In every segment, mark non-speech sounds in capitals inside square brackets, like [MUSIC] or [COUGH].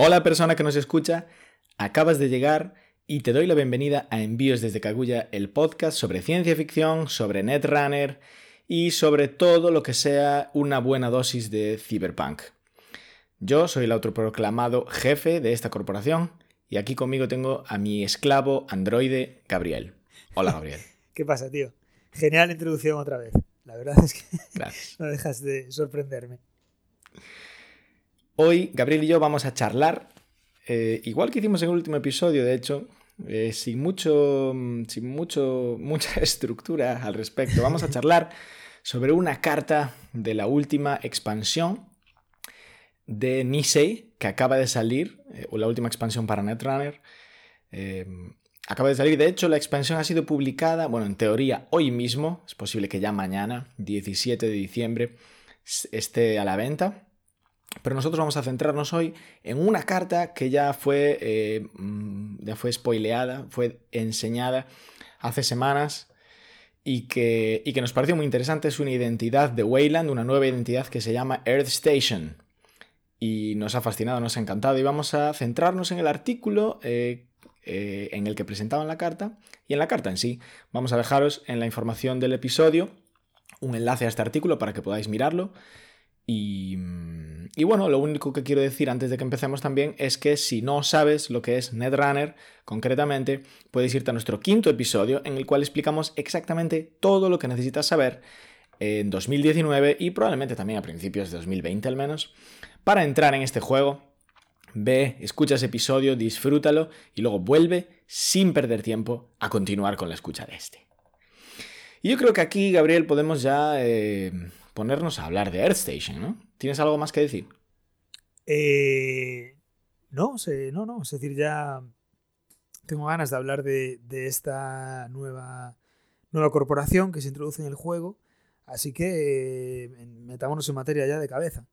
Hola persona que nos escucha, acabas de llegar y te doy la bienvenida a Envíos desde Kaguya, el podcast sobre ciencia ficción, sobre Netrunner y sobre todo lo que sea una buena dosis de cyberpunk. Yo soy el autoproclamado jefe de esta corporación y aquí conmigo tengo a mi esclavo androide Gabriel. Hola Gabriel. [LAUGHS] ¿Qué pasa, tío? Genial introducción otra vez. La verdad es que [LAUGHS] no dejas de sorprenderme. Hoy Gabriel y yo vamos a charlar, eh, igual que hicimos en el último episodio, de hecho, eh, sin, mucho, sin mucho, [LAUGHS] mucha estructura al respecto. Vamos a charlar sobre una carta de la última expansión de Nisei, que acaba de salir, eh, o la última expansión para Netrunner. acaba de salir, de hecho, la expansión ha sido publicada, bueno, en teoría hoy mismo, es posible que ya mañana, 17 de diciembre, esté a la venta. Pero nosotros vamos a centrarnos hoy en una carta que ya fue, eh, mm, ya fue spoileada, fue enseñada hace semanas y que, y que nos pareció muy interesante. Es una identidad de Wayland, una nueva identidad que se llama Earth Station. Y nos ha fascinado, nos ha encantado. Y vamos a centrarnos en el artículo eh, eh, en el que presentaban la carta y en la carta en sí. Vamos a dejaros en la información del episodio un enlace a este artículo para que podáis mirarlo. Y, y, bueno, lo único que quiero decir antes de que empecemos también es que si no sabes lo que es Netrunner, concretamente, puedes irte a nuestro quinto episodio en el cual explicamos exactamente todo lo que necesitas saber en 2019 y probablemente también a principios de 2020 al menos, para entrar en este juego. Ve, escucha ese episodio, disfrútalo y luego vuelve sin perder tiempo a continuar con la escucha de este. Y yo creo que aquí, Gabriel, podemos ya eh, ponernos a hablar de Earth Station, ¿no? ¿Tienes algo más que decir? Eh, no, no, no. Es decir, ya tengo ganas de hablar de, esta nueva, nueva corporación que se introduce en el juego. Así que eh, metámonos en materia ya de cabeza.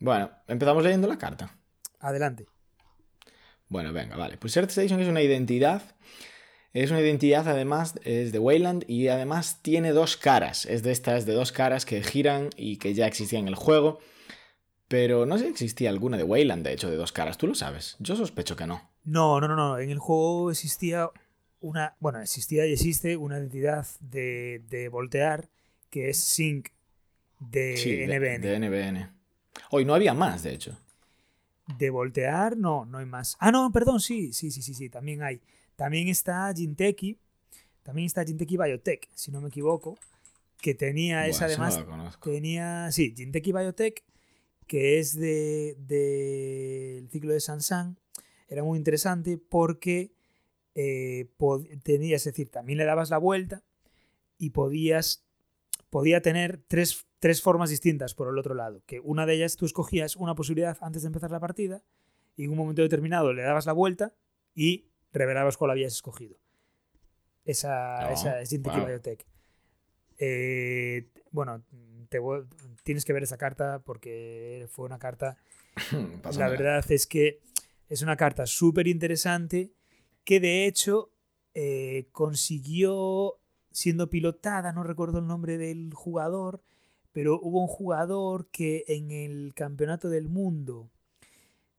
Bueno, empezamos leyendo la carta. Adelante. Bueno, venga, vale. Pues Earth Station es una identidad es una identidad, además, es de Wayland y además tiene dos caras. Es de estas de dos caras que giran y que ya existían en el juego. Pero no sé si existía alguna de Wayland, de hecho, de dos caras. ¿Tú lo sabes? Yo sospecho que no. No, no, no, no. En el juego existía una. Bueno, existía y existe una identidad de, de voltear que es Sync de NBN. De, NBN. Hoy no había más, de hecho. De voltear, no, no hay más. Ah, no, perdón, sí, sí, sí, sí, sí, también hay. También está Jinteki, también está Jinteki Biotech, si no me equivoco, que tenía esa además. tenía, sí, Jinteki Biotech, que es del de, ciclo de Sansan, era muy interesante porque eh, tenías, es decir, también le dabas la vuelta y podías, podía tener tres, tres formas distintas por el otro lado, que una de ellas tú escogías una posibilidad antes de empezar la partida y en un momento determinado le dabas la vuelta y revelabas cuál habías escogido. Esa, esa es Jintik Biotech. Eh, bueno, tienes que ver esa carta porque fue una carta. [LAUGHS] la verdad es que es una carta súper interesante que de hecho eh, consiguió siendo pilotada, no recuerdo el nombre del jugador, pero hubo un jugador que en el Campeonato del Mundo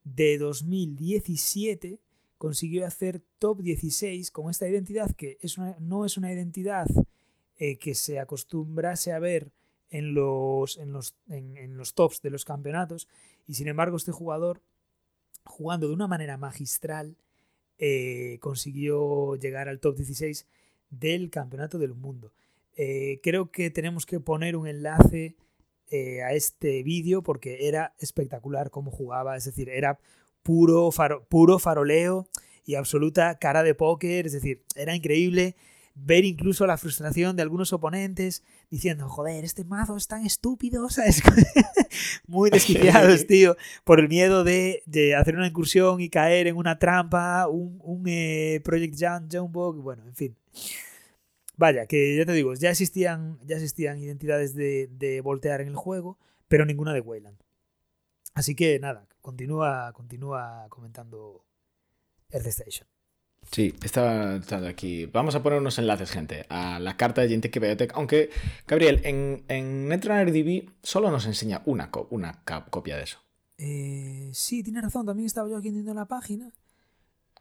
de 2017 consiguió hacer top 16 con esta identidad que es no es una identidad eh, que se acostumbrase a ver en los, en los, en, los tops de los campeonatos y sin embargo este jugador jugando de una manera magistral eh, consiguió llegar al top 16 del campeonato del mundo. Eh, creo que tenemos que poner un enlace a este vídeo porque era espectacular cómo jugaba, es decir, era puro, puro faroleo y absoluta cara de póker. Es decir, era increíble ver incluso la frustración de algunos oponentes diciendo, joder, este mazo es tan estúpido, [LAUGHS] ¿sabes? [LAUGHS] Muy desquiciados, tío, por el miedo de, hacer una incursión y caer en una trampa, un, un eh, Project Jump, Jumbo, bueno, en fin. Vaya, que ya te digo, ya existían, ya existían identidades de, de voltear en el juego, pero ninguna de Wayland. Así que nada, continúa, continúa comentando Earth Station. Sí, estaba, aquí. Vamos a poner unos enlaces, gente, a la carta de Jinteki Biotech. Aunque, Gabriel, en, en Netrunner DB solo nos enseña una, una copia de eso. Eh, sí, tiene razón, también estaba yo aquí viendo la página.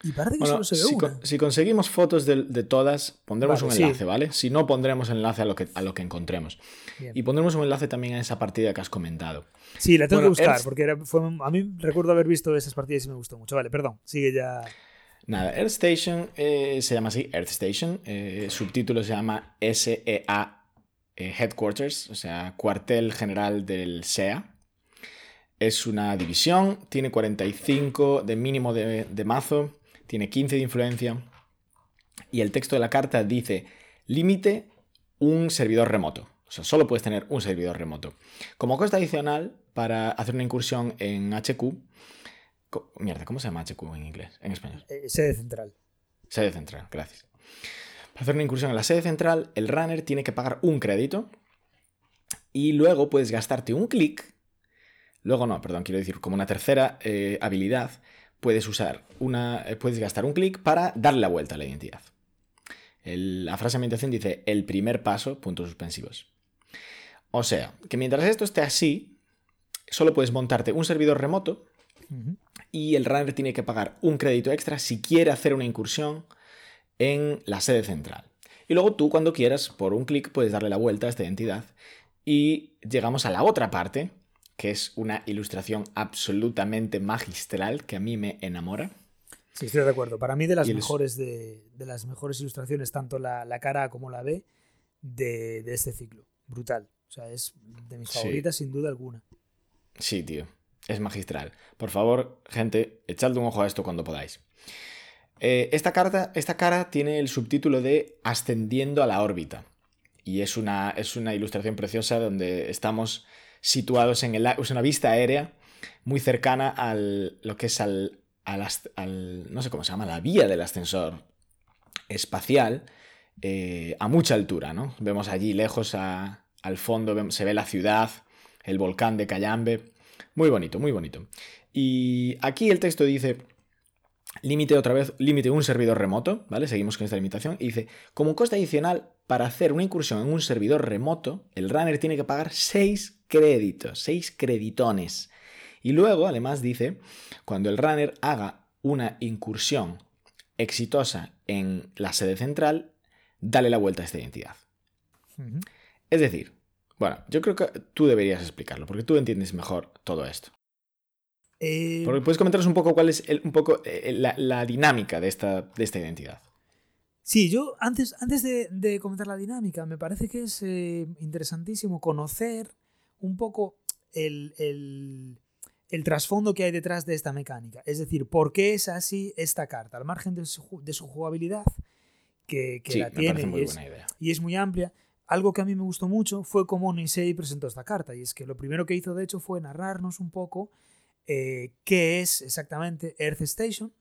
Y parece que solo se ve si, una. si conseguimos fotos de, de todas, pondremos vale, un enlace, sí. ¿vale? Si no, pondremos enlace a lo que, a lo que encontremos. Bien. Y pondremos un enlace también a esa partida que has comentado. Sí, la tengo bueno, que buscar, porque era, fue, a mí recuerdo haber visto esas partidas y me gustó mucho. Vale, perdón, sigue ya. Nada, Earth Station eh, se llama así, Earth Station. Eh, subtítulo se llama SEA eh, Headquarters, o sea, cuartel general del SEA. Es una división, tiene 45 de mínimo de, de mazo, tiene 15 de influencia. Y el texto de la carta dice, límite un servidor remoto. O sea, solo puedes tener un servidor remoto. Como costa adicional, para hacer una incursión en HQ, Mierda, ¿cómo se llama HQ en inglés? En español. Eh, sede central. Sede central, gracias. Para hacer una incursión en la sede central, el runner tiene que pagar un crédito y luego puedes gastarte un clic. Luego no, perdón, quiero decir, como una tercera eh, habilidad, puedes usar una. Eh, puedes gastar un clic para darle la vuelta a la identidad. El, la frase de ambientación dice el primer paso, puntos suspensivos. O sea, que mientras esto esté así, solo puedes montarte un servidor remoto uh -huh y el runner tiene que pagar un crédito extra si quiere hacer una incursión en la sede central. Y luego tú cuando quieras, por un clic, puedes darle la vuelta a esta identidad y llegamos a la otra parte, que es una ilustración absolutamente magistral que a mí me enamora. Sí, estoy de acuerdo. Para mí de las, mejores, de, de, las mejores ilustraciones, tanto la, la cara A como la B, de, de, este ciclo. Brutal. O sea, es de mis favoritas sí. sin duda alguna. Sí, tío es magistral. Por favor, gente, echadle un ojo a esto cuando podáis. Eh, esta, carta, esta cara tiene el subtítulo de Ascendiendo a la órbita. Y es una, es una ilustración preciosa donde estamos situados en el, es una vista aérea muy cercana al lo que es al, al, no sé cómo se llama, la vía del ascensor espacial eh, a mucha altura, ¿no? Vemos allí lejos a, al fondo, se ve la ciudad, el volcán de Cayambe. Muy bonito, muy bonito. Y aquí el texto dice, límite otra vez, límite un servidor remoto, ¿vale? Seguimos con esta limitación. Y dice, como coste adicional, para hacer una incursión en un servidor remoto, el runner tiene que pagar 6 créditos, 6 creditones. Y luego, además, dice, cuando el runner haga una incursión exitosa en la sede central, dale la vuelta a esta identidad. Uh -huh. Es decir, bueno, yo creo que tú deberías explicarlo, porque tú entiendes mejor todo esto. Eh... Puedes comentaros un poco cuál es el, un poco eh, la, la, dinámica de esta, de esta identidad. Sí, yo antes, antes de, de comentar la dinámica, me parece que es eh, interesantísimo conocer un poco el, el, el, trasfondo que hay detrás de esta mecánica. Es decir, por qué es así esta carta, al margen de su, de su jugabilidad, que, que sí, la tiene y es, y es muy amplia algo que a mí me gustó mucho fue cómo Nisei presentó esta carta, y es que lo primero que hizo de hecho fue narrarnos un poco eh, qué es exactamente Earth Station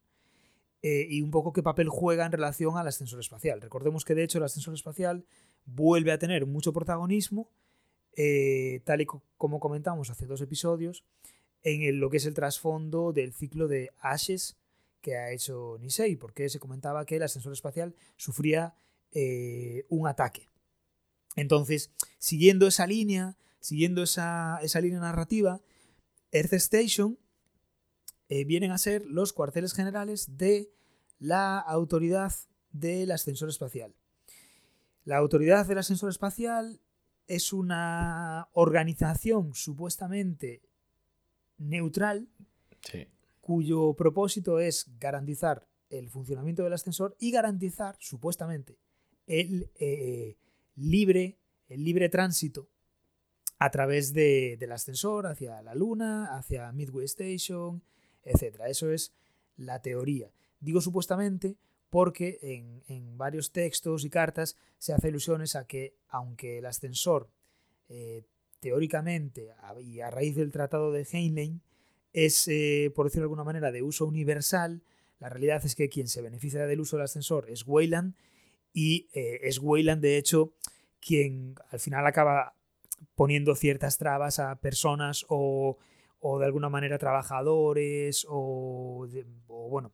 eh, y un poco qué papel juega en relación al ascensor espacial. Recordemos que de hecho el ascensor espacial vuelve a tener mucho protagonismo, eh, tal y co como comentamos hace dos episodios, en lo que es el trasfondo del ciclo de Ashes que ha hecho Nisei, porque se comentaba que el ascensor espacial sufría un ataque entonces, siguiendo esa línea, siguiendo esa, esa línea narrativa, Earth Station eh, vienen a ser los cuarteles generales de la autoridad del ascensor espacial. La autoridad del ascensor espacial es una organización supuestamente neutral sí. cuyo propósito es garantizar el funcionamiento del ascensor y garantizar supuestamente el, eh, libre, el libre tránsito a través de, del ascensor hacia la Luna, hacia Midway Station, etc. Eso es la teoría. Digo supuestamente porque en, en, varios textos y cartas se hace ilusiones a que, aunque el ascensor eh, teóricamente y a raíz del tratado de Heinlein es, eh, por decirlo de alguna manera, de uso universal, la realidad es que quien se beneficia del uso del ascensor es Weyland y eh, es Weyland, de hecho, quien al final acaba poniendo ciertas trabas a personas o, o de alguna manera trabajadores o, de, o, bueno,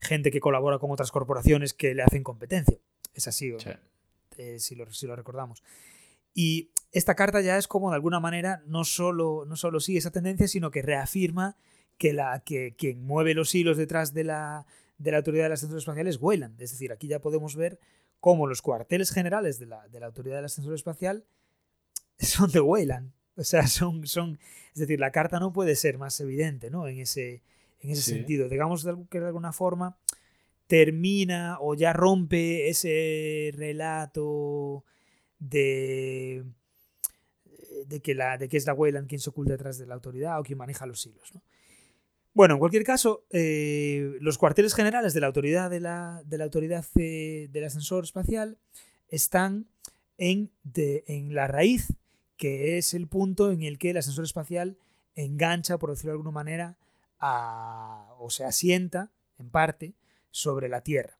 gente que colabora con otras corporaciones que le hacen competencia. Es así, sí. eh, si, lo, si, lo, recordamos. Y esta carta ya es como de alguna manera no solo, no solo sigue esa tendencia, sino que reafirma que, la, que quien mueve los hilos detrás de la, de la autoridad de las espacial es Weyland. Es decir, aquí ya podemos ver cómo los cuarteles generales de la, de la autoridad del ascensor espacial [LAUGHS] son de Weyland. O sea, son, son, es decir, la carta no puede ser más evidente, ¿no? En ese, en ese sentido. Digamos que de alguna forma termina o ya rompe ese relato de, de, que, la, de que es la Weyland quien se oculta detrás de la autoridad o quien maneja los hilos. Bueno, en cualquier caso, eh, los cuarteles generales de la autoridad de la, de la autoridad del ascensor espacial están en, en la raíz, que es el punto en el que el ascensor espacial engancha, por decirlo de alguna manera, o se asienta, en parte, sobre la Tierra.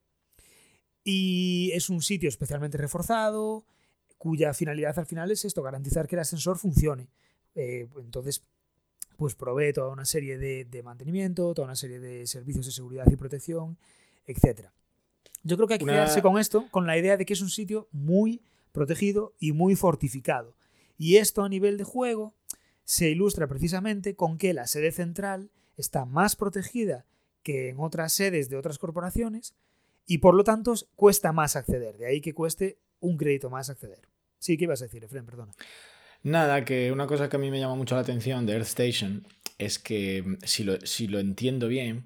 Y es un sitio especialmente reforzado, cuya finalidad al final es esto, garantizar que el ascensor funcione. Eh, entonces, pues provee toda una serie de, mantenimiento, toda una serie de servicios de seguridad y protección, etc. Yo creo que hay que quedarse con esto, con la idea de que es un sitio muy protegido y muy fortificado. Y esto a nivel de juego se ilustra precisamente con que la sede central está más protegida que en otras sedes de otras corporaciones y por lo tanto cuesta más acceder. De ahí que cueste un crédito más acceder. Sí, ¿qué ibas a decir, Efren? Perdona. Nada, que una cosa que a mí me llama mucho la atención de Earth Station es que, si lo, si lo entiendo bien,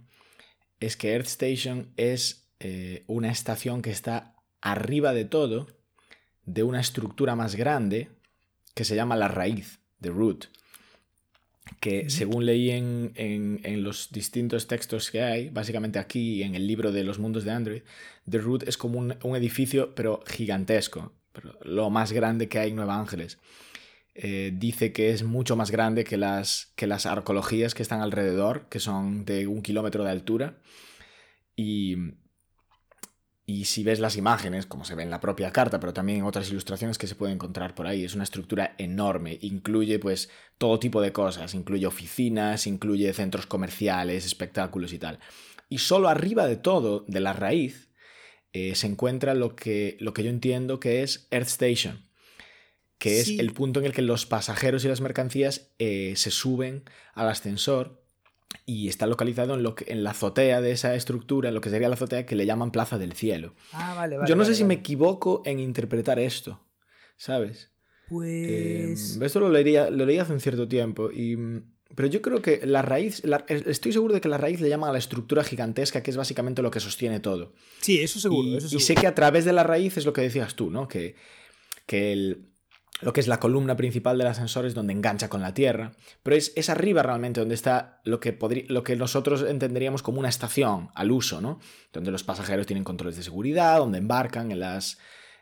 es que Earth Station es eh, una estación que está arriba de todo, de una estructura más grande, que se llama la raíz, the root que según leí en, en, los distintos textos que hay, básicamente aquí en el libro de los mundos de Android, The Root es como un, un edificio, pero gigantesco, pero lo más grande que hay en Nueva Ángeles. Eh, dice que es mucho más grande que las, que las arqueologías que están alrededor, que son de un kilómetro de altura. Y, y si ves las imágenes, como se ve en la propia carta, pero también en otras ilustraciones que se pueden encontrar por ahí, es una estructura enorme. Incluye pues todo tipo de cosas. Incluye oficinas, incluye centros comerciales, espectáculos y tal. Y solo arriba de todo, de la raíz, eh, se encuentra lo que, lo que yo entiendo que es Earth Station, que es el punto en el que los pasajeros y las mercancías eh, se suben al ascensor y está localizado en, lo que, en la azotea de esa estructura, en lo que sería la azotea que le llaman Plaza del Cielo. Ah, vale, vale. Yo no sé si me equivoco en interpretar esto, ¿sabes? Pues... esto lo leía, lo leí hace un cierto tiempo, y, pero yo creo que la raíz, estoy seguro de que la raíz le llaman a la estructura gigantesca, que es básicamente lo que sostiene todo. Sí, eso seguro. Y, eso seguro. y sé que a través de la raíz es lo que decías tú, ¿no? Que, que el, lo que es la columna principal del ascensor es donde engancha con la Tierra, pero es, es arriba realmente donde está lo que, lo que nosotros entenderíamos como una estación al uso, ¿no? Donde los pasajeros tienen controles de seguridad, donde embarcan en, las,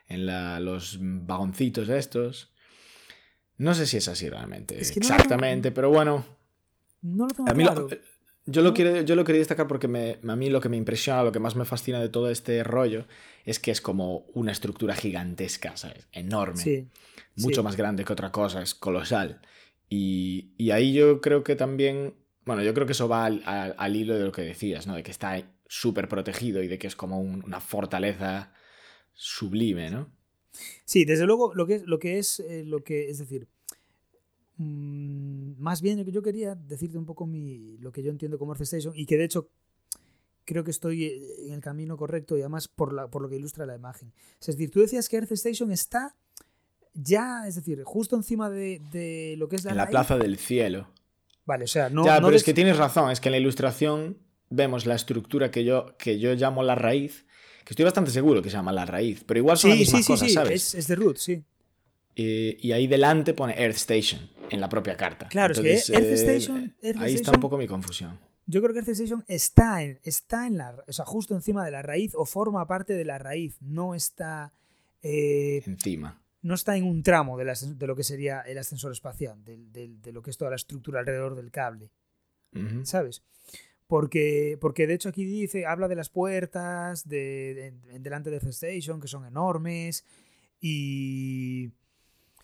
en los vagoncitos estos. No sé si es así realmente, exactamente, pero bueno. No lo tengo claro. Yo lo, quiero, yo lo quería destacar porque me, a mí lo que me impresiona, lo que más me fascina de todo este rollo es que es como una estructura gigantesca, ¿sabes? Enorme. mucho más grande que otra cosa, es colosal. Y, y, ahí yo creo que también, bueno, yo creo que eso va al, al, hilo de lo que decías, ¿no? De que está súper protegido y de que es como una fortaleza sublime, ¿no? Sí, desde luego lo que es, lo que es, eh, lo que, es decir, Mm, más bien yo quería decirte un poco mi, lo que yo entiendo como Earth Station y que de hecho creo que estoy eh, en el camino correcto y además por, la, por lo que ilustra la imagen. Es decir, tú decías que Earth Station está ya, es decir, justo encima de, lo que es la... En la plaza del cielo. Vale, o sea, no... Ya, pero es que tienes razón, es que en la ilustración vemos la estructura que yo, que yo llamo la raíz, que estoy bastante seguro que se llama la raíz, pero igual son sí, las mismas sí, cosas, sí, ¿sabes? Es, es de root, sí. Eh, y ahí delante pone Earth Station en la propia carta. Claro, es que Earth Station, ahí está un poco mi confusión. Yo creo que Earth Station está en, está en la, o sea, justo encima de la raíz o forma parte de la raíz, no está eh, encima. No está en un tramo de, de, lo que sería el ascensor espacial, de, de, lo que es toda la estructura alrededor del cable. ¿Sabes? Porque, porque de hecho aquí dice, habla de las puertas de, delante de Earth Station, que son enormes, y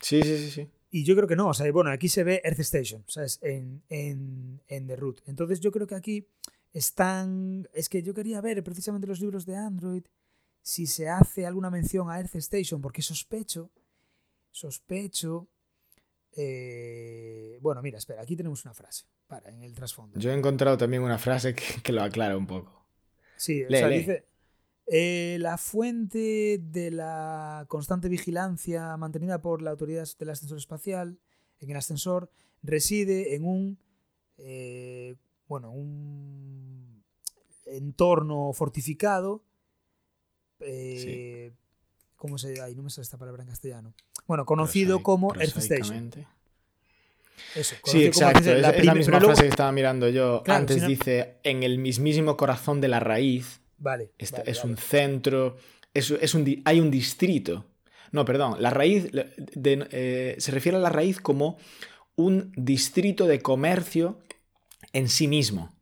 Sí, sí, sí, sí. Y yo creo que no, o sea, bueno, aquí se ve Earth Station, ¿sabes? En, en, en The Root. Entonces yo creo que aquí están... Es que yo quería ver precisamente los libros de Android si se hace alguna mención a Earth Station, porque sospecho, sospecho Eh, bueno, mira, espera, aquí tenemos una frase para en el trasfondo. Yo he encontrado también una frase que, lo aclara un poco. Sí, o sea, dice. Eh, la fuente de la constante vigilancia mantenida por la autoridad del ascensor espacial en el ascensor reside en un eh, bueno un entorno fortificado eh, ¿cómo se ahí no me sale esta palabra en castellano bueno conocido como Earth Station eso, sí, exacto. es, la, misma frase que estaba mirando yo. Antes dice, en el mismísimo corazón de la raíz. Vale. es un centro. Es, es un, hay un distrito. No, perdón. La raíz eh, se refiere a la raíz como un distrito de comercio en sí mismo.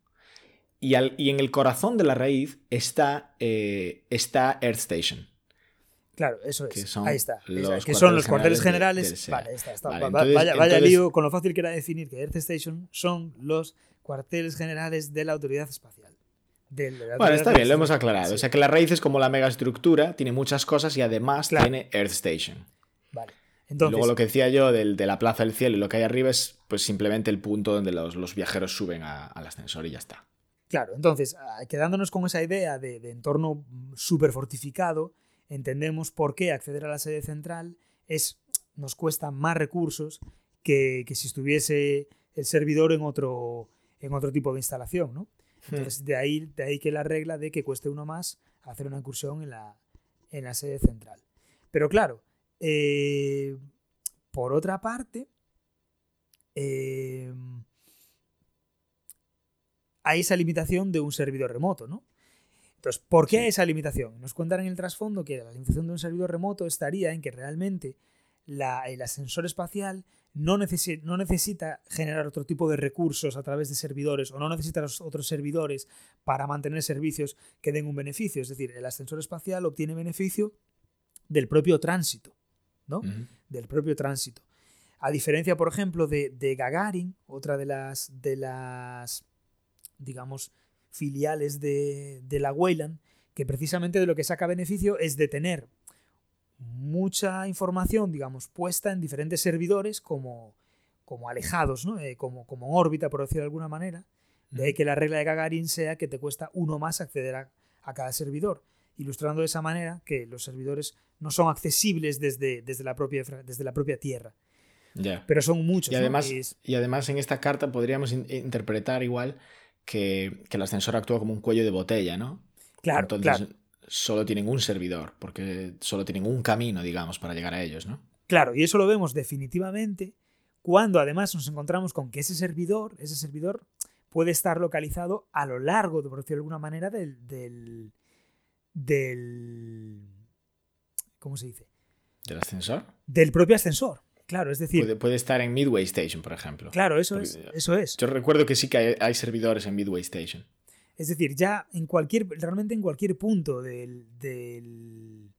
Y, y en el corazón de la raíz está, eh, está Earth Station. Claro, eso es. Ahí está. que son los cuarteles generales. vale, está, está. vaya, vaya lío con lo fácil que era definir que Earth Station son los cuarteles generales de la autoridad espacial. Bueno, está bien, lo hemos aclarado. O sea que la raíz es como la megaestructura, tiene muchas cosas y además tiene Earth Station. Vale. Entonces, luego lo que decía yo del, de la Plaza del Cielo y lo que hay arriba es pues simplemente el punto donde los, viajeros suben al ascensor y ya está. Claro, entonces, quedándonos con esa idea de, de entorno súper fortificado, entendemos por qué acceder a la sede central es, nos cuesta más recursos que, si estuviese el servidor en otro, en otro tipo de instalación. ¿no? Hmm. Entonces, de ahí, de ahí que la regla de que cueste uno más hacer una incursión en la, en la sede central. Pero claro, eh, por otra parte, eh, hay esa limitación de un servidor remoto, ¿no? Entonces, ¿por qué esa limitación? Nos cuentan en el trasfondo que la limitación de un servidor remoto estaría en que realmente el ascensor espacial no, no, necesita generar otro tipo de recursos a través de servidores o no necesita otros servidores para mantener servicios que den un beneficio. Es decir, el ascensor espacial obtiene beneficio del propio tránsito, ¿no? Del propio tránsito. A diferencia, por ejemplo, de, de Gagarin, otra de las, de las digamos, filiales de, la Wayland, que precisamente de lo que saca beneficio es de tener mucha información, digamos, puesta en diferentes servidores como, como alejados, ¿no? Eh, como, como en órbita, por decirlo de alguna manera. De ahí que la regla de Gagarin sea que te cuesta uno más acceder a, cada servidor, ilustrando de esa manera que los servidores no son accesibles desde, desde, la, propia, desde la propia Tierra. Pero son muchos. Y además, y además en esta carta podríamos interpretar igual que, el ascensor actúa como un cuello de botella, ¿no? Claro, Entonces, solo tienen un servidor, porque solo tienen un camino, digamos, para llegar a ellos, ¿no? Claro, y eso lo vemos definitivamente cuando además nos encontramos con que ese servidor, ese servidor puede estar localizado a lo largo, por decirlo de alguna manera, del, del, del ¿cómo se dice? ¿Del ascensor? Del propio ascensor. Claro, es decir. Puede, estar en Midway Station, por ejemplo. Claro, eso es. Eso es. Yo recuerdo que sí que hay, servidores en Midway Station. Es decir, ya en cualquier. Realmente en cualquier punto del, del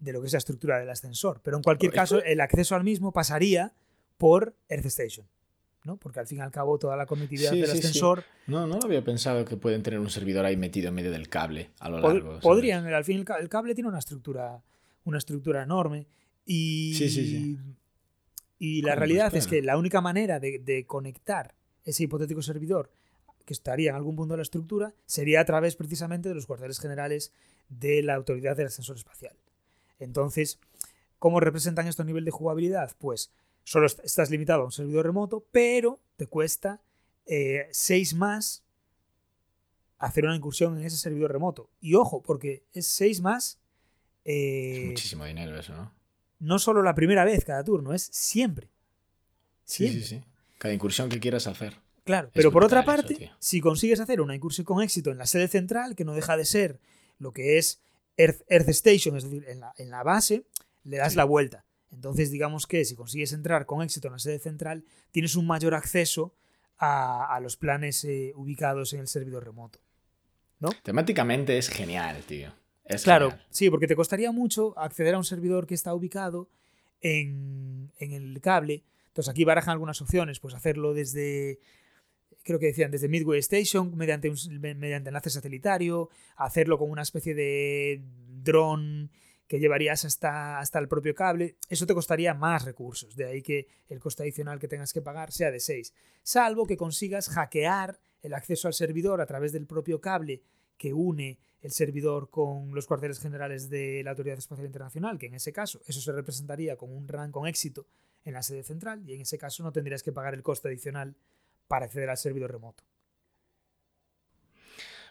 de lo que es la estructura del ascensor. Pero en cualquier caso, el acceso al mismo pasaría por Earth Station. ¿no? Porque al fin y al cabo toda la conectividad del ascensor. No, no había pensado que pueden tener un servidor ahí metido en medio del cable a lo largo. podrían, al fin el cable tiene una estructura, una estructura enorme. Y, sí, sí, sí. y la realidad es que la única manera de, conectar ese hipotético servidor que estaría en algún punto de la estructura sería a través precisamente de los cuarteles generales de la autoridad del ascensor espacial. Entonces, ¿cómo representan esto a nivel de jugabilidad? Pues solo estás limitado a un servidor remoto, pero te cuesta 6 eh, más hacer una incursión en ese servidor remoto. Y ojo, porque es 6 más... es eh, muchísimo dinero eso, ¿no? no solo la primera vez cada turno, es siempre. Sí, sí, sí. Cada incursión que quieras hacer. Claro, pero por otra parte, si consigues hacer una incursión con éxito en la sede central, que no deja de ser lo que es Earth, Station, es decir, en la, base, le das la vuelta. Entonces, digamos que si consigues entrar con éxito en la sede central, tienes un mayor acceso a, los planes eh, ubicados en el servidor remoto. ¿no? Temáticamente es genial, tío claro, sí, porque te costaría mucho acceder a un servidor que está ubicado en, el cable. Entonces aquí barajan algunas opciones, pues hacerlo desde, creo que decían, desde Midway Station, mediante, un, mediante enlace satelitario, hacerlo con una especie de dron que llevarías hasta, hasta el propio cable, eso te costaría más recursos. De ahí que el coste adicional que tengas que pagar sea de 6. Salvo que consigas hackear el acceso al servidor a través del propio cable que une el servidor con los cuarteles generales de la Autoridad Espacial Internacional, que en ese caso eso se representaría como un run con éxito en la sede central y en ese caso no tendrías que pagar el coste adicional para acceder al servidor remoto.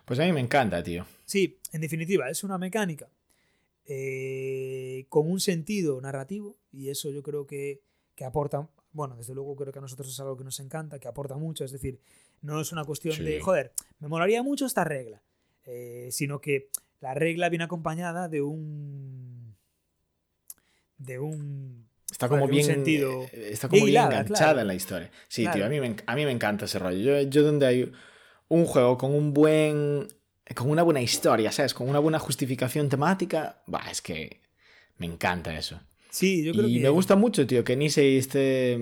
Pues a mí me encanta, tío. Sí, en definitiva, es una mecánica eh, con un sentido narrativo y eso yo creo que, que, aporta, bueno, desde luego creo que a nosotros es algo que nos encanta, que aporta mucho, es decir, no es una cuestión de, joder, me molaría mucho esta regla, eh, sino que la regla viene acompañada de un... de un Está como bien, sentido eh, está como bien enganchada en la historia. Sí, tío, a mí, me, a mí me encanta ese rollo. Yo, yo donde hay un juego con un buen. con una buena historia, ¿sabes? Con una buena justificación temática, bah, es que me encanta eso. Sí, yo creo y que. me gusta mucho, tío, que Nisei esté,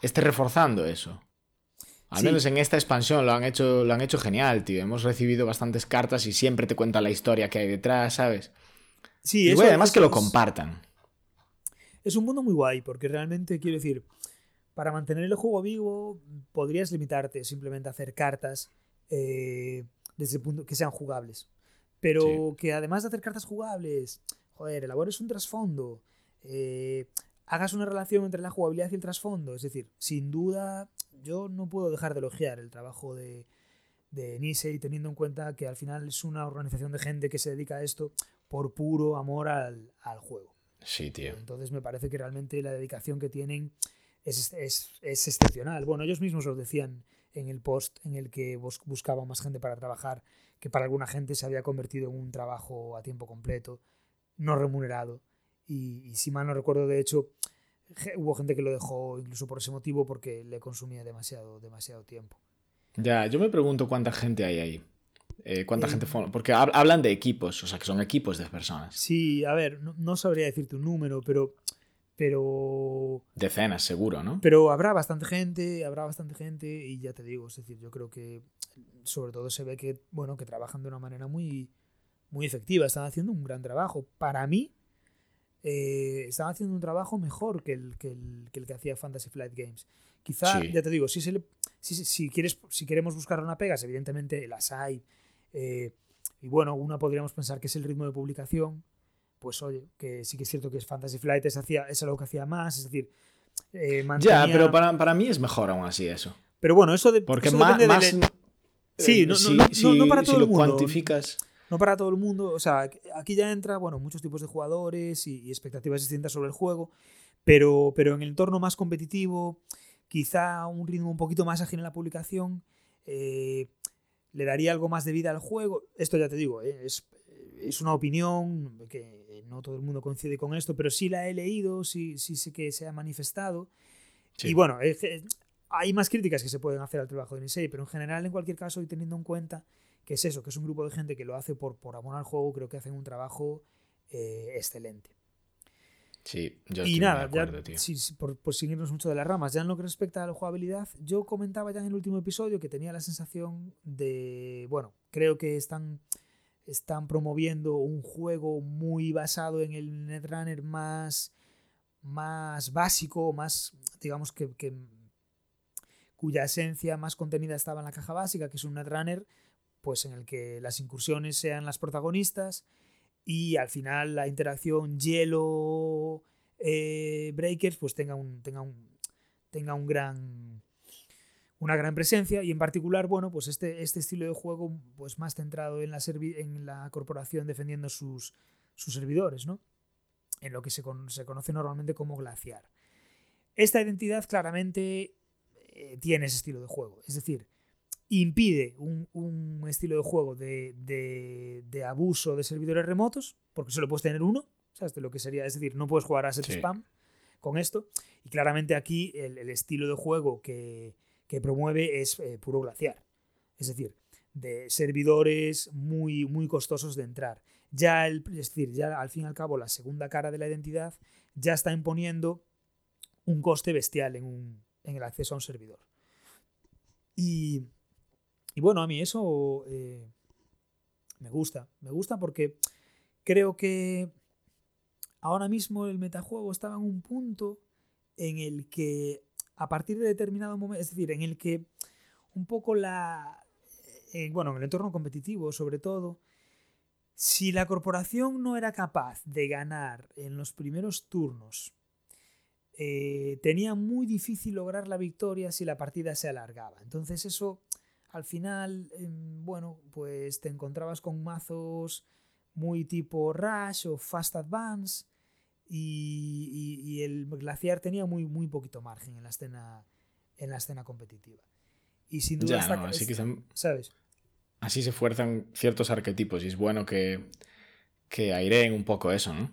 esté reforzando eso. Al menos en esta expansión lo han, hecho, lo han hecho genial, tío. Hemos recibido bastantes cartas y siempre te cuenta la historia que hay detrás, ¿sabes? Sí, y eso, además que lo compartan. Es un mundo muy guay, porque realmente, quiero decir, para mantener el juego vivo, podrías limitarte simplemente a hacer cartas eh, desde el punto que sean jugables. Pero que además de hacer cartas jugables, joder, elabores un trasfondo, eh, hagas una relación entre la jugabilidad y el trasfondo. Es decir, sin duda, yo no puedo dejar de elogiar el trabajo de, de Nisei, teniendo en cuenta que al final es una organización de gente que se dedica a esto por puro amor al, al juego. Sí, tío. Entonces me parece que realmente la dedicación que tienen es, es, es excepcional. Bueno, ellos mismos lo decían en el post en el que buscaban más gente para trabajar, que para alguna gente se había convertido en un trabajo a tiempo completo, no remunerado. Y, si mal no recuerdo, de hecho, hubo gente que lo dejó incluso por ese motivo porque le consumía demasiado, demasiado tiempo. Ya, yo me pregunto cuánta gente hay ahí. Eh, ¿Cuánta eh, gente Porque hablan de equipos, o sea, que son equipos de personas. Sí, a ver, no, no sabría decirte un número, pero pero... Decenas, seguro, ¿no? Pero habrá bastante gente, habrá bastante gente y ya te digo, es decir, yo creo que sobre todo se ve que, bueno, que trabajan de una manera muy, muy efectiva, están haciendo un gran trabajo. Para mí, eh, están haciendo un trabajo mejor que el que, el, que, hacía Fantasy Flight Games. Quizá, ya te digo, si, se si, si, quieres, si queremos buscar una pegas, evidentemente las hay. Eh, y bueno, una podríamos pensar que es el ritmo de publicación, pues oye, que sí que es cierto que es Fantasy Flight es, hacía, es algo que hacía más, es decir, eh, Ya, pero para, para, mí es mejor aún así eso. Pero bueno, eso, de, Porque eso más, depende más Sí, no, no, no, no, para todo si el mundo. lo cuantificas... No para todo el mundo. O sea, aquí ya entra, bueno, muchos tipos de jugadores y, y expectativas distintas sobre el juego, pero, pero en el entorno más competitivo, quizá un ritmo un poquito más ágil en la publicación, eh, le daría algo más de vida al juego. Esto ya te digo, eh, es, es una opinión que no todo el mundo coincide con esto, pero sí la he leído, sí, sí sé que se ha manifestado. Y bueno, hay más críticas que se pueden hacer al trabajo de Nisei, pero en general, en cualquier caso, y teniendo en cuenta que es eso, que es un grupo de gente que lo hace por, por amor al juego, creo que hacen un trabajo eh, excelente. Sí, yo y nada, por, por, seguirnos mucho de las ramas, ya en lo que respecta a la jugabilidad, yo comentaba ya en el último episodio que tenía la sensación de, bueno, creo que están están promoviendo un juego muy basado en el Netrunner más, más básico, más, digamos que, cuya esencia más contenida estaba en la caja básica, que es un Netrunner, pues en el que las incursiones sean las protagonistas y al final la interacción hielo eh, breakers pues tenga un, tenga un, tenga un gran una gran presencia y en particular, bueno, pues este, este estilo de juego pues más centrado en la, en la corporación defendiendo sus, sus servidores, ¿no? En lo que se, se conoce normalmente como glaciar. Esta identidad claramente eh, tiene ese estilo de juego, es decir, impide un, un estilo de juego de, de, de, abuso de servidores remotos, porque solo puedes tener uno, ¿sabes? De lo que sería, es decir, no puedes jugar a set spam con esto, y claramente aquí el, el estilo de juego que, que promueve es eh, puro glaciar. Es decir, de servidores muy, muy costosos de entrar. Ya el, es decir, ya al fin y al cabo la segunda cara de la identidad ya está imponiendo un coste bestial en, un, en el acceso a un servidor. Y, y bueno, a mí eso eh, me gusta. Me gusta porque creo que ahora mismo el metajuego estaba en un punto en el que a partir de determinado momento, es decir, en el que un poco la, eh, bueno, en el entorno competitivo sobre todo, si la corporación no era capaz de ganar en los primeros turnos, eh, tenía muy difícil lograr la victoria si la partida se alargaba. Entonces eso, al final, em, bueno, pues te encontrabas con mazos muy tipo Rush o Fast Advance y, el Glaciar tenía muy, muy poquito margen en la escena, en la escena competitiva. Y sin duda, así que ¿sabes? Así se fuerzan ciertos arquetipos y es bueno que, que aireen un poco eso, ¿no?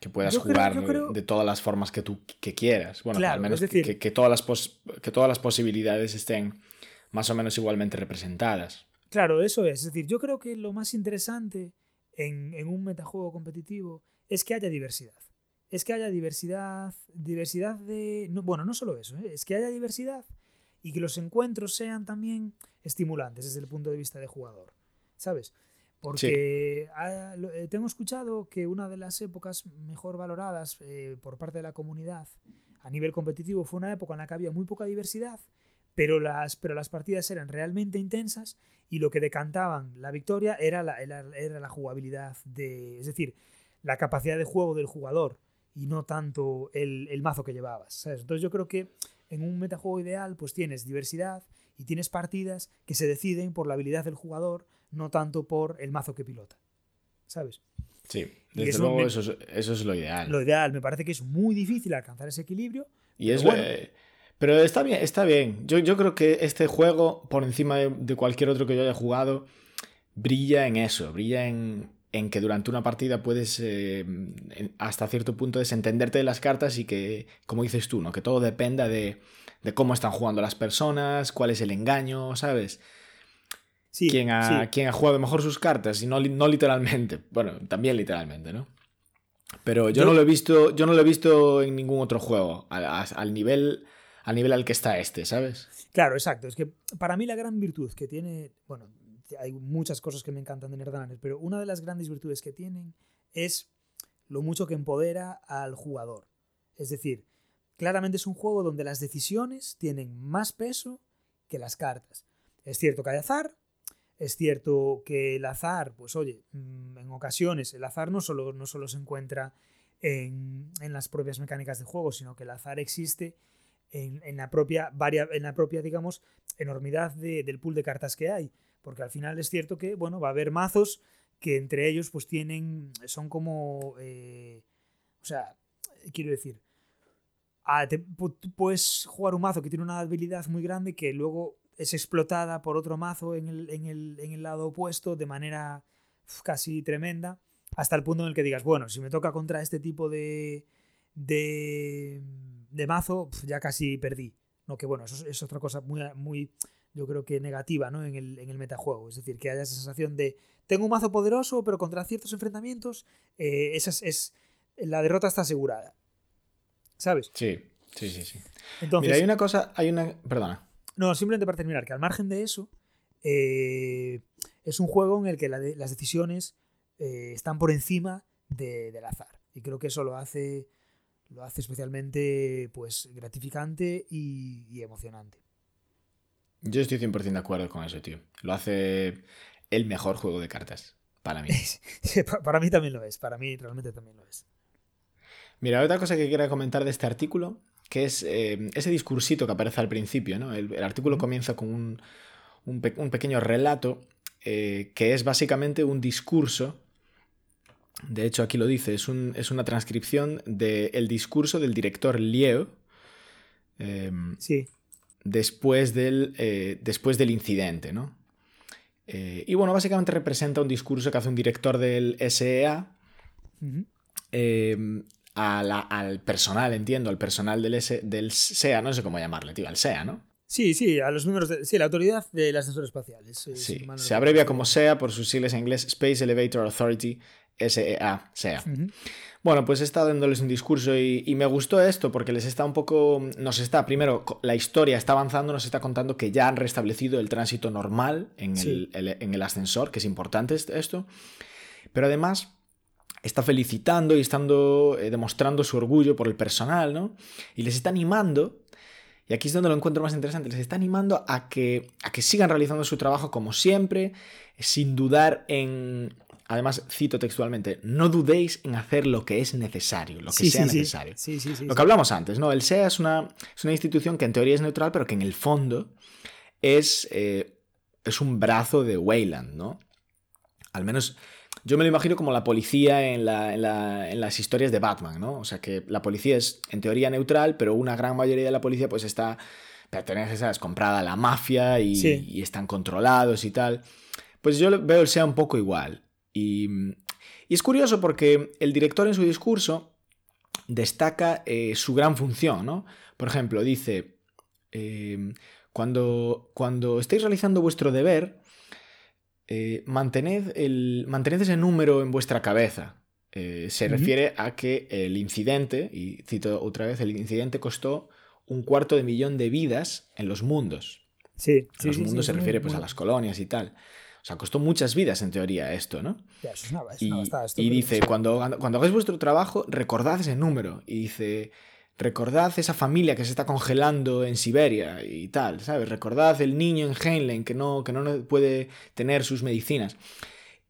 Que puedas jugar de todas las formas que tú que quieras. Bueno, al menos que, que, todas las que todas las posibilidades estén más o menos igualmente representadas. Claro, eso es. Es decir, yo creo que lo más interesante en, en un metajuego competitivo es que haya diversidad es que haya diversidad, diversidad de... bueno, no solo eso, ¿eh? es que haya diversidad y que los encuentros sean también estimulantes desde el punto de vista de jugador, ¿sabes? Porque eh, tengo escuchado que una de las épocas mejor valoradas eh, por parte de la comunidad a nivel competitivo fue una época en la que había muy poca diversidad, pero las, pero las partidas eran realmente intensas y lo que decantaban la victoria era la, era, era la jugabilidad, de, es decir, la capacidad de juego del jugador y no tanto el, el mazo que llevabas. Entonces yo creo que en un metajuego ideal pues tienes diversidad y tienes partidas que se deciden por la habilidad del jugador, no tanto por el mazo que pilota. ¿Sabes? Sí, desde luego eso, es, eso, es, lo ideal. Lo ideal, me parece que es muy difícil alcanzar ese equilibrio. Y es pero está bien, está bien. Yo, yo, creo que este juego, por encima de cualquier otro que yo haya jugado, brilla en eso, brilla en, en que durante una partida puedes eh, hasta cierto punto desentenderte de las cartas y que, como dices tú, ¿no? que todo dependa de, cómo están jugando las personas, cuál es el engaño, ¿sabes? Sí, ¿Quién, ha, ha jugado mejor sus cartas y no, no literalmente. [LAUGHS] Bueno, también literalmente, ¿no? Pero yo, no lo he visto, yo no lo he visto en ningún otro juego al, nivel, al nivel al que está este, ¿sabes? Claro, exacto. Es que para mí la gran virtud que tiene, bueno, hay muchas cosas que me encantan de Nerdaner, pero una de las grandes virtudes que tienen es lo mucho que empodera al jugador. Es decir, claramente es un juego donde las decisiones tienen más peso que las cartas. Es cierto que hay azar, es cierto que el azar, pues oye, mm, en ocasiones el azar no solo, no solo se encuentra en, las propias mecánicas de juego, sino que el azar existe en, la, propia, en la propia, digamos, enormidad del pool de cartas que hay. Porque al final es cierto que, bueno, va a haber mazos que entre ellos pues tienen, son como, eh, o sea, quiero decir, puedes jugar un mazo que tiene una habilidad muy grande que luego es explotada por otro mazo en el, en el, en el lado opuesto de manera casi tremenda, hasta el punto en el que digas, bueno, si me toca contra este tipo de, de, de mazo, ya casi perdí. No, que bueno, eso es otra cosa muy, muy yo creo que negativa ¿no? en, el, en el metajuego. Es decir, que haya esa sensación de tengo un mazo poderoso, pero contra ciertos enfrentamientos, eh, esa es, la derrota está asegurada. ¿Sabes? Sí, sí, sí, sí. Entonces, Mira, hay una cosa, hay una. Perdona. No, simplemente para terminar, que al margen de eso, eh, es un juego en el que las decisiones eh, están por encima del azar. Y creo que eso lo hace, lo hace especialmente pues, gratificante y emocionante. Yo estoy 100% de acuerdo con eso, tío. Lo hace el mejor juego de cartas, para mí. [LAUGHS] para mí también lo es, para mí realmente también lo es. Mira, otra cosa que quiero comentar de este artículo, que es eh, ese discursito que aparece al principio, ¿no? El, artículo comienza con un, un, pequeño relato eh, que es básicamente un discurso. De hecho, aquí lo dice, es, un, es una transcripción del discurso del director Lieo. Em, sí después del, eh, después del incidente, ¿no? Eh, y bueno, básicamente representa un discurso que hace un director del SEA em, al personal, entiendo, al personal del, del SEA, no sé cómo llamarle, tío, al SEA, ¿no? Sí, sí, a los números de. Sí, la autoridad del ascensor espacial. sí, se abrevia como SEA por sus siglas en inglés Space Elevator Authority, SEA, SEA. Bueno, pues he estado dándoles un discurso y, me gustó esto porque les está un poco, nos está, primero, la historia está avanzando, nos está contando que ya han restablecido el tránsito normal en, el, en el ascensor, que es importante esto, pero además está felicitando y estando eh, demostrando su orgullo por el personal, ¿no? Y les está animando, y aquí es donde lo encuentro más interesante, les está animando a que, a que sigan realizando su trabajo como siempre, sin dudar en... Además, cito textualmente, no dudéis en hacer lo que es necesario, lo que sea necesario. lo que hablamos antes, ¿no? El SEA es una, es una institución que en teoría es neutral, pero que en el fondo es, eh, es un brazo de Wayland, ¿no? Al menos yo me lo imagino como la policía en, las historias de Batman, ¿no? O sea que la policía es en teoría neutral, pero una gran mayoría de la policía pues está, pertenece, ¿sabes? Comprada a la mafia y, están controlados y tal. Pues yo veo el SEA un poco igual. Y, es curioso porque el director en su discurso destaca eh, su gran función, ¿no? Por ejemplo, dice, eh, cuando, cuando estéis realizando vuestro deber, eh, mantened, el, mantened ese número en vuestra cabeza. Eh, se refiere a que el incidente, y cito otra vez, el incidente costó un cuarto de millón de vidas en los mundos. Sí, en los mundos se refiere pues, a las colonias y tal. O sea, costó muchas vidas en teoría esto, ¿no? y, dice, cuando, cuando hagáis vuestro trabajo, recordad ese número. Y dice, Recordad esa familia que se está congelando en Siberia y tal, ¿sabes? Recordad el niño en Heinlein que no, que no puede tener sus medicinas.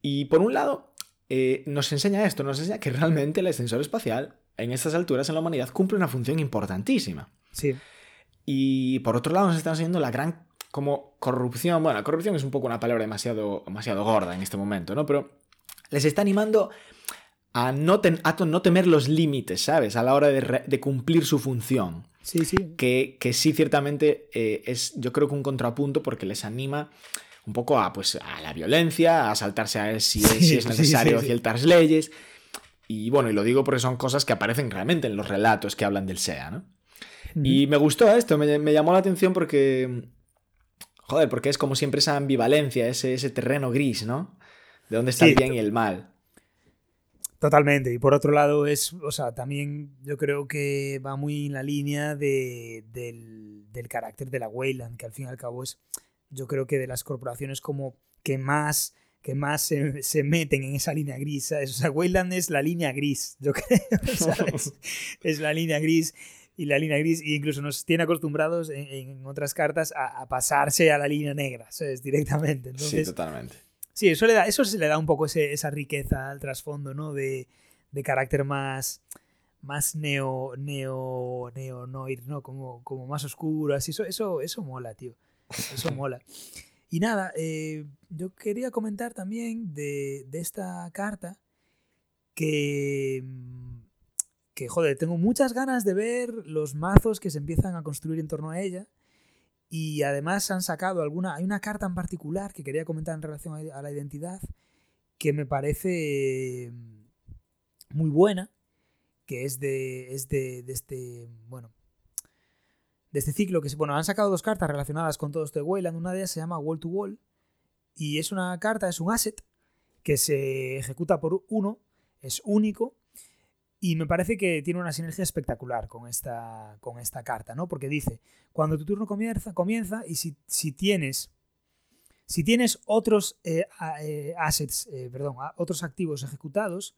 Y por un lado, eh, nos enseña esto, nos enseña que realmente el ascensor espacial en estas alturas en la humanidad cumple una función importantísima. Sí. Y por otro lado nos está enseñando la gran como corrupción, bueno, corrupción es un poco una palabra demasiado, demasiado gorda en este momento, ¿no? Pero les está animando a no, no temer los límites, ¿sabes? A la hora de, cumplir su función. Sí, sí. Que, sí, ciertamente eh, es, yo creo que un contrapunto porque les anima un poco a, pues, a la violencia, a saltarse a si, si es necesario ciertas leyes. Y bueno, y lo digo porque son cosas que aparecen realmente en los relatos que hablan del SEA, ¿no? Y me gustó esto, me, llamó la atención porque. Joder, porque es como siempre esa ambivalencia, ese, ese terreno gris, ¿no? De dónde está el bien y el mal. Totalmente. Y por otro lado, es, o sea, también yo creo que va muy en la línea de, del, del, carácter de la Wayland, que al fin y al cabo es, yo creo que de las corporaciones como que más que más se, se meten en esa línea gris. O sea, Wayland es la línea gris, yo [LAUGHS] creo, ¿sabes? [LAUGHS] es la línea gris y la línea gris, e incluso nos tiene acostumbrados en, en otras cartas a, a, pasarse a la línea negra, ¿sabes? Directamente. Entonces, sí, totalmente. Sí, eso, le da, eso le da un poco esa riqueza al trasfondo, ¿no? De, carácter más, más neo, neo, neo noir, ¿no? Como, como más oscuro, así. Eso, eso, eso mola, tío. Eso [LAUGHS] mola. Y nada, eh, yo quería comentar también de, de, esta carta que, que, joder, tengo muchas ganas de ver los mazos que se empiezan a construir en torno a ella. Y además han sacado alguna. Hay una carta en particular que quería comentar en relación a la identidad que me parece muy buena. Que es de. es de, de este. Bueno. De este ciclo que bueno, han sacado dos cartas relacionadas con todo esto de Wayland. Una de ellas se llama Wall to Wall. Y es una carta, es un asset que se ejecuta por uno, es único y me parece que tiene una sinergia espectacular con esta, con esta carta, ¿no? Porque dice, cuando tu turno comienza, comienza y si, si tienes, si tienes otros eh, eh, assets, eh, perdón, otros activos ejecutados,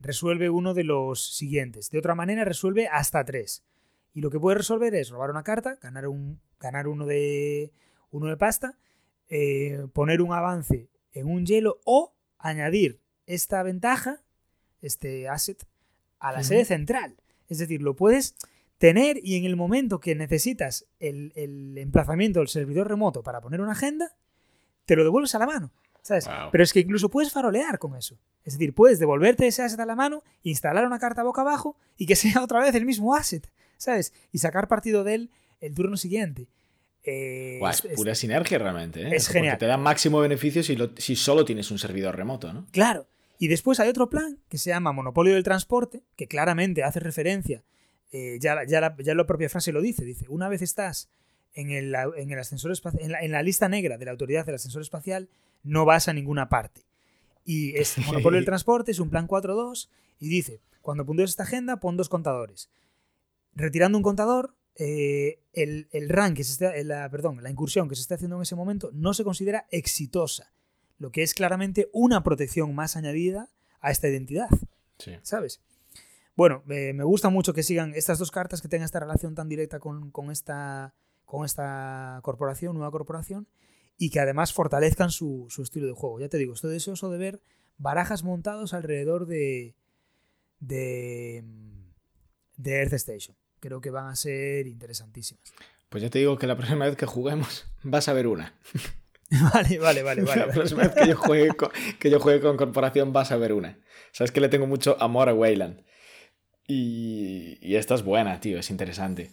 resuelve uno de los siguientes. De otra manera, resuelve hasta tres. Y lo que puedes resolver es robar una carta, ganar, un, ganar uno, de, uno de pasta, poner un avance en un hielo o añadir esta ventaja, este asset, a la sede central. Es decir, lo puedes tener y en el momento que necesitas el, emplazamiento del servidor remoto para poner una agenda, te lo devuelves a la mano. ¿sabes? Pero es que incluso puedes farolear con eso. Es decir, puedes devolverte ese asset a la mano, instalar una carta boca abajo y que [LAUGHS] sea otra vez el mismo asset, ¿sabes? Y sacar partido de él el turno siguiente. Eh, es, pura sinergia realmente. ¿eh? Es genial. Porque te da máximo beneficio si, si solo tienes un servidor remoto, ¿no? Claro. Y después hay otro plan que se llama Monopolio del Transporte, que claramente hace referencia, eh, ya, ya, la, ya la propia frase lo dice, dice, una vez estás en el, en el ascensor en la, en la lista negra de la autoridad del ascensor espacial, no vas a ninguna parte. Y es [LAUGHS] Monopolio del Transporte, es un plan 4.2, y dice, cuando puntúes esta agenda, pon dos contadores. Retirando un contador, eh, el, el rank que se está, la, perdón, la incursión que se está haciendo en ese momento no se considera exitosa lo que es claramente una protección más añadida a esta identidad. Sí. ¿Sabes? Bueno, eh, me gusta mucho que sigan estas dos cartas, que tengan esta relación tan directa con, con esta, con esta corporación, nueva corporación, y que además fortalezcan su, su estilo de juego. Ya te digo, estoy deseoso de ver barajas montados alrededor de, de, de Earth Station. Creo que van a ser interesantísimas. Pues ya te digo que la [LAUGHS] próxima vez que juguemos vas a ver una. [LAUGHS] vale, vale, vale. vale, la próxima vez que yo, juegue [LAUGHS] con, que yo juegue con Corporación vas a ver una. Sabes que le tengo mucho amor a Wayland. Y, y esta es buena, tío, es interesante.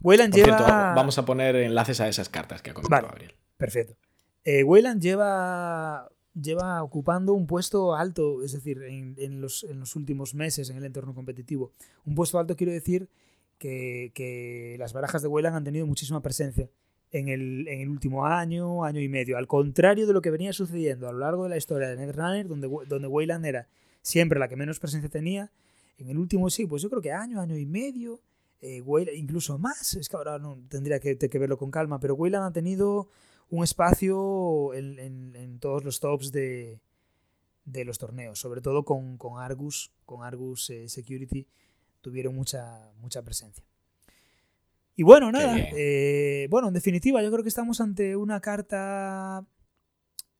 Wayland Por lleva... cierto, vamos a poner enlaces a esas cartas que ha comentado Vale. Gabriel. Perfecto. Eh, Wayland lleva, lleva ocupando un puesto alto, es decir, en, en los, en los últimos meses en el entorno competitivo. Un puesto alto quiero decir que, que las barajas de Wayland han tenido muchísima presencia en el, en el último año, año y medio. Al contrario de lo que venía sucediendo a lo largo de la historia de Netrunner, donde, donde Wayland era siempre la que menos presencia tenía, en el último sí, pues yo creo que año, año y medio, eh, incluso más, es que ahora no tendría que, que verlo con calma, pero Wayland ha tenido un espacio en, en- en todos los tops de, de los torneos, sobre todo con, con Argus, con Argus eh, Security, tuvieron mucha, mucha presencia. Y bueno, nada, eh, bueno, en definitiva, yo creo que estamos ante una carta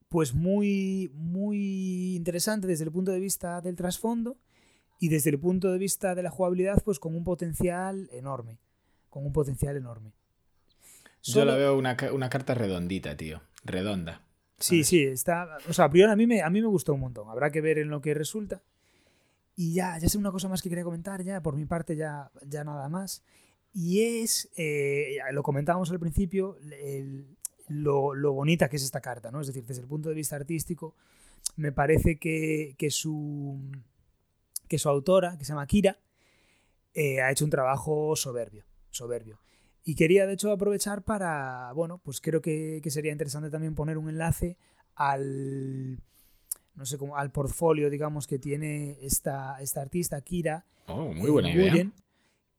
pues muy, muy interesante desde el punto de vista del trasfondo y desde el punto de vista de la jugabilidad, pues con un potencial enorme, con un potencial enorme. Yo la veo una, una carta redondita, tío. Redonda. Sí, sí, está. O sea, a priori a mí, me, a mí me gustó un montón. Habrá que ver en lo que resulta. Y ya, ya sé una cosa más que quería comentar, ya por mi parte, ya, ya nada más. Y es, eh, lo comentábamos al principio, el- lo, lo bonita que es esta carta, ¿no? Es decir, desde el punto de vista artístico, me parece que, que su, que su autora, que se llama Kira, eh, ha hecho un trabajo soberbio, soberbio. Y quería, de hecho, aprovechar para, bueno, pues creo que, que sería interesante también poner un enlace al, no sé cómo, al portfolio, digamos, que tiene esta, esta artista, Kira. Oh, muy eh, buena idea. Nguyen,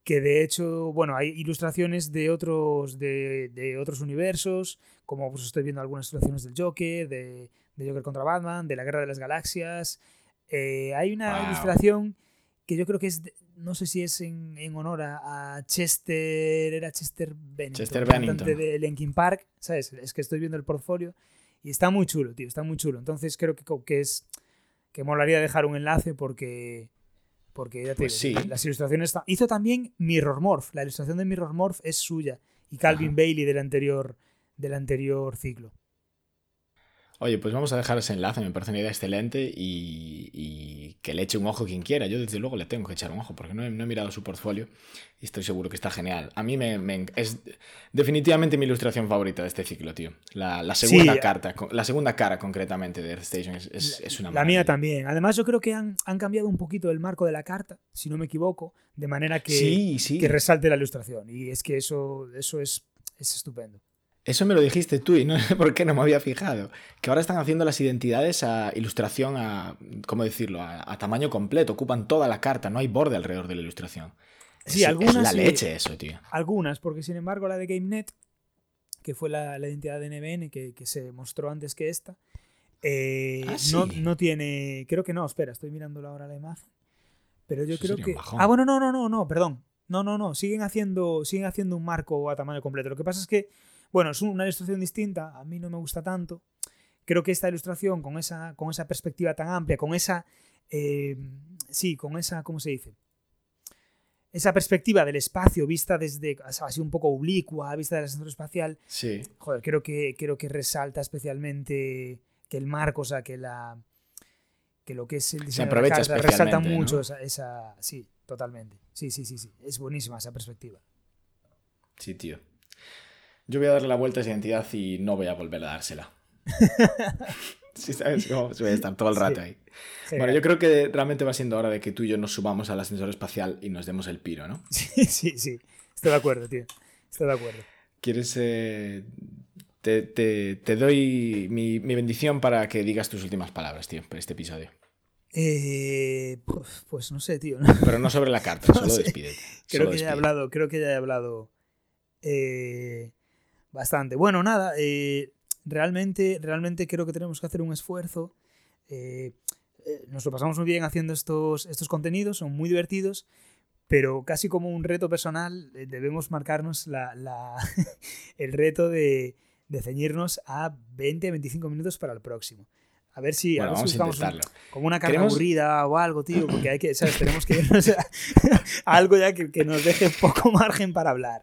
que de hecho, bueno, hay ilustraciones de otros, de, de otros universos, como pues estoy viendo algunas ilustraciones del Joker, de, de Joker contra Batman, de la Guerra de las Galaxias. Eh, hay una Wow. ilustración que yo creo que es, no sé si es en, en honor a, a Chester, era Chester Bennington, Chester Bennington. de Linkin Park, ¿sabes? Es que estoy viendo el portfolio y está muy chulo, tío, está muy chulo. Entonces creo que, que es que molaría dejar un enlace porque porque ya te Pues digo, sí. las ilustraciones hizo también Mirror Morph, la ilustración de Mirror Morph es suya y Calvin Ajá. Bailey del anterior del anterior ciclo. Oye, pues vamos a dejar ese enlace, me parece una idea excelente y, y que le eche un ojo quien quiera. Yo desde luego le tengo que echar un ojo porque no he, no he mirado su portfolio y estoy seguro que está genial. A mí me, me es definitivamente mi ilustración favorita de este ciclo, tío. La, la segunda Sí. carta, la segunda cara concretamente de Earth Station es, es- es una La mía también. Además yo creo que han, han cambiado un poquito el marco de la carta, si no me equivoco, de manera que, Sí, sí. que resalte la ilustración y es que eso eso es, es estupendo. Eso me lo dijiste tú y no sé por qué no me había fijado. Que ahora están haciendo las identidades a ilustración a, ¿cómo decirlo? A, a tamaño completo. Ocupan toda la carta, no hay borde alrededor de la ilustración. Sí, es, algunas es la sí. leche eso, tío. Algunas, porque sin embargo la de GameNet, que fue la, la identidad de NBN que, que se mostró antes que esta, eh, Ah, no, sí. no tiene. Creo que no, espera, estoy mirando ahora la imagen. Pero yo Eso creo que. Ah, bueno, no, no, no, no, perdón. No, no, no. Siguen haciendo, siguen haciendo un marco a tamaño completo. Lo que pasa es que, bueno, es una ilustración distinta. A mí no me gusta tanto. Creo que esta ilustración, con esa, con esa perspectiva tan amplia, con esa. eh, sí, con esa. ¿Cómo se dice? Esa perspectiva del espacio vista desde. así un poco oblicua, vista del ascensor espacial. Sí. Joder, creo que, creo que resalta especialmente que el marco, o sea, que la. que lo que es el diseño de la aprovecha carta resalta mucho ¿no? esa, esa- Sí, totalmente. Sí, sí, sí, sí. Es buenísima esa perspectiva. Sí, tío. Yo voy a darle la vuelta a esa identidad y no voy a volver a dársela. [LAUGHS] sí, ¿sabes? Como voy a estar todo el Sí. rato ahí. Bueno, yo creo que realmente va siendo hora de que tú y yo nos subamos al ascensor espacial y nos demos el piro, ¿no? [LAUGHS] Sí, sí, sí. Estoy de acuerdo, tío. Estoy de acuerdo. ¿Quieres... eh, te, te- te doy mi, mi bendición para que digas tus últimas palabras, tío, para este episodio. Eh, pues, pues no sé, tío. [LAUGHS] Pero no sobre la carta, No solo sé. despídete. Creo solo que ya he despídete. hablado, creo que ya he hablado eh, bastante. Bueno, nada, eh, realmente, realmente creo que tenemos que hacer un esfuerzo. eh, eh, nos lo pasamos muy bien haciendo estos, estos contenidos, son muy divertidos, pero casi como un reto personal debemos marcarnos la, la [LAUGHS] el reto de, de ceñirnos a 20-25 minutos para el próximo. A ver si, bueno, a ver vamos si a buscamos un- como una carga Queremos- aburrida o algo, tío, porque hay que, ¿sabes? Tenemos que irnos a, a algo ya que, que nos deje poco [LAUGHS] margen para hablar.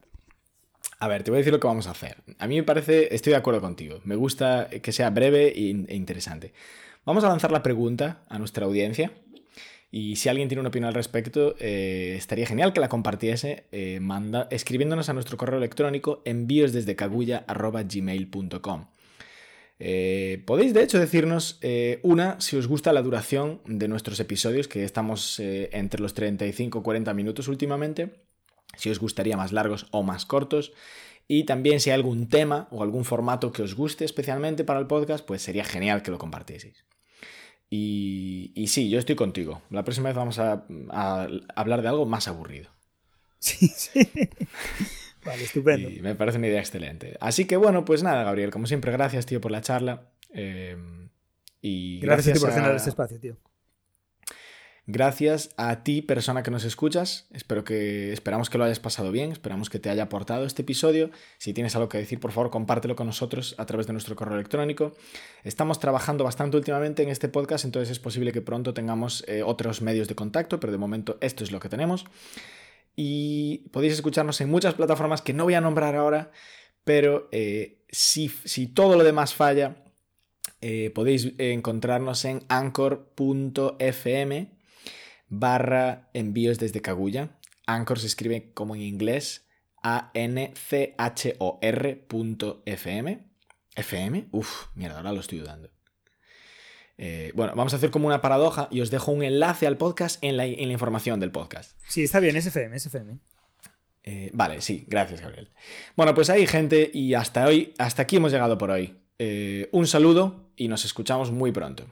A ver, te voy a decir lo que vamos a hacer. A mí me parece, estoy de acuerdo contigo. Me gusta que sea breve e e interesante. Vamos a lanzar la pregunta a nuestra audiencia. Y si alguien tiene una opinión al respecto, eh, estaría genial que la compartiese eh, manda, escribiéndonos a nuestro correo electrónico envíos desde cagulla.gmail.com. Eh, podéis de hecho decirnos una si os gusta la duración de nuestros episodios, que estamos entre los 35 y 40 minutos últimamente, si os gustaría más largos o más cortos, y también si hay algún tema o algún formato que os guste especialmente para el podcast, pues sería genial que lo compartieseis. Y, y sí, yo estoy contigo. La próxima vez vamos a, a hablar de algo más aburrido. Sí, [LAUGHS] sí. Vale, estupendo. Y me parece una idea excelente. Así que bueno, pues nada, Gabriel, como siempre, gracias, tío, por la charla. Eh, y Gracias, a ti por a- generar este espacio, tío. Gracias a ti, persona que nos escuchas. Espero que, esperamos que lo hayas pasado bien, esperamos que te haya aportado este episodio. Si tienes algo que decir, por favor, compártelo con nosotros a través de nuestro correo electrónico. Estamos trabajando bastante últimamente en este podcast, entonces es posible que pronto tengamos eh, otros medios de contacto, pero de momento esto es lo que tenemos. Y podéis escucharnos en muchas plataformas que no voy a nombrar ahora, pero eh, si, si todo lo demás falla, eh, podéis encontrarnos en anchor.fm barra envíos desde Kaguya. Anchor se escribe como en inglés A-N-C-H-O-R punto FM. ¿FM? Uf, mierda, ahora lo estoy dudando. Eh, bueno, vamos a hacer como una paradoja y os dejo un enlace al podcast en la, en la información del podcast. Sí, está bien, SFM, SFM. Eh, vale, sí, gracias, Gabriel. Bueno, pues ahí, gente, y hasta hoy, hasta aquí hemos llegado por hoy. Eh, un saludo y nos escuchamos muy pronto.